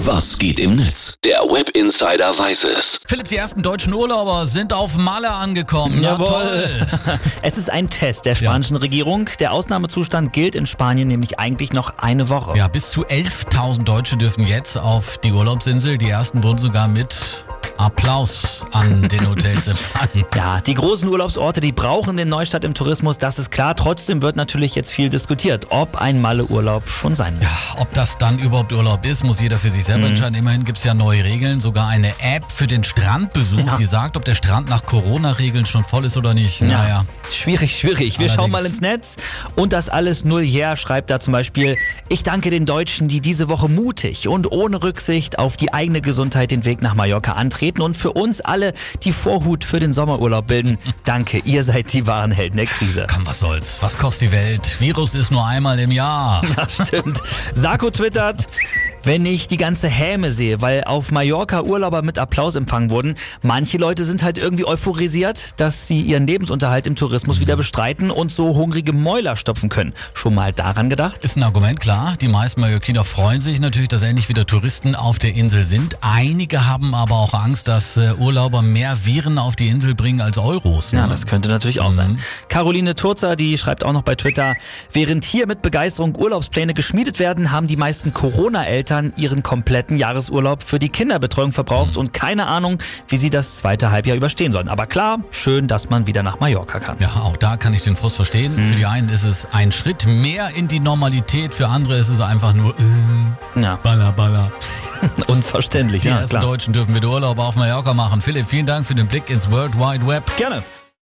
Was geht im Netz? Der Web Insider weiß es. Philipp, die ersten deutschen Urlauber sind auf Malle angekommen. Na toll. Es ist ein Test der spanischen Regierung. Der Ausnahmezustand gilt in Spanien nämlich eigentlich noch eine Woche. Ja, bis zu 11.000 Deutsche dürfen jetzt auf die Urlaubsinsel. Die ersten wurden sogar mit Applaus an den Hotels empfangen. Ja, die großen Urlaubsorte, die brauchen den Neustart im Tourismus, das ist klar. Trotzdem wird natürlich jetzt viel diskutiert, ob ein Malle-Urlaub schon sein muss. Ja, ob das dann überhaupt Urlaub ist, muss jeder für sich selber entscheiden. Immerhin gibt es ja neue Regeln, sogar eine App für den Strandbesuch, Ja. die sagt, ob der Strand nach Corona-Regeln schon voll ist oder nicht. Naja. Schwierig, schwierig. Wir schauen mal Allerdings. ins Netz und das alles null her schreibt da zum Beispiel, ich danke den Deutschen, die diese Woche mutig und ohne Rücksicht auf die eigene Gesundheit den Weg nach Mallorca antreten und für uns alle die Vorhut für den Sommerurlaub bilden. Danke, ihr seid die wahren Helden der Krise. Komm, was soll's? Was kostet die Welt? Virus ist nur einmal im Jahr. Das stimmt. Sarko twittert, wenn ich die ganze Häme sehe, weil auf Mallorca Urlauber mit Applaus empfangen wurden, manche Leute sind halt irgendwie euphorisiert, dass sie ihren Lebensunterhalt im Tourismus wieder bestreiten und so hungrige Mäuler stopfen können. Schon mal daran gedacht? Ist ein Argument, klar. Die meisten Mallorquiner freuen sich natürlich, dass endlich wieder Touristen auf der Insel sind. Einige haben aber auch Angst, dass äh, Urlauber mehr Viren auf die Insel bringen als Euros. Ja, ne? das könnte natürlich auch sein. Caroline Turzer, die schreibt auch noch bei Twitter, während hier mit Begeisterung Urlaubspläne geschmiedet werden, haben die meisten Corona-Eltern ihren kompletten Jahresurlaub für die Kinderbetreuung verbraucht und keine Ahnung, wie sie das zweite Halbjahr überstehen sollen. Aber klar, schön, dass man wieder nach Mallorca kann. Ja, auch da kann ich den Frust verstehen. Mhm. Für die einen ist es ein Schritt mehr in die Normalität, für andere ist es einfach nur äh, Ja, baller, baller. unverständlich. Die Ja, klar. Deutschen dürfen wieder Urlaub auf Mallorca machen. Philipp, vielen Dank für den Blick ins World Wide Web. Gerne.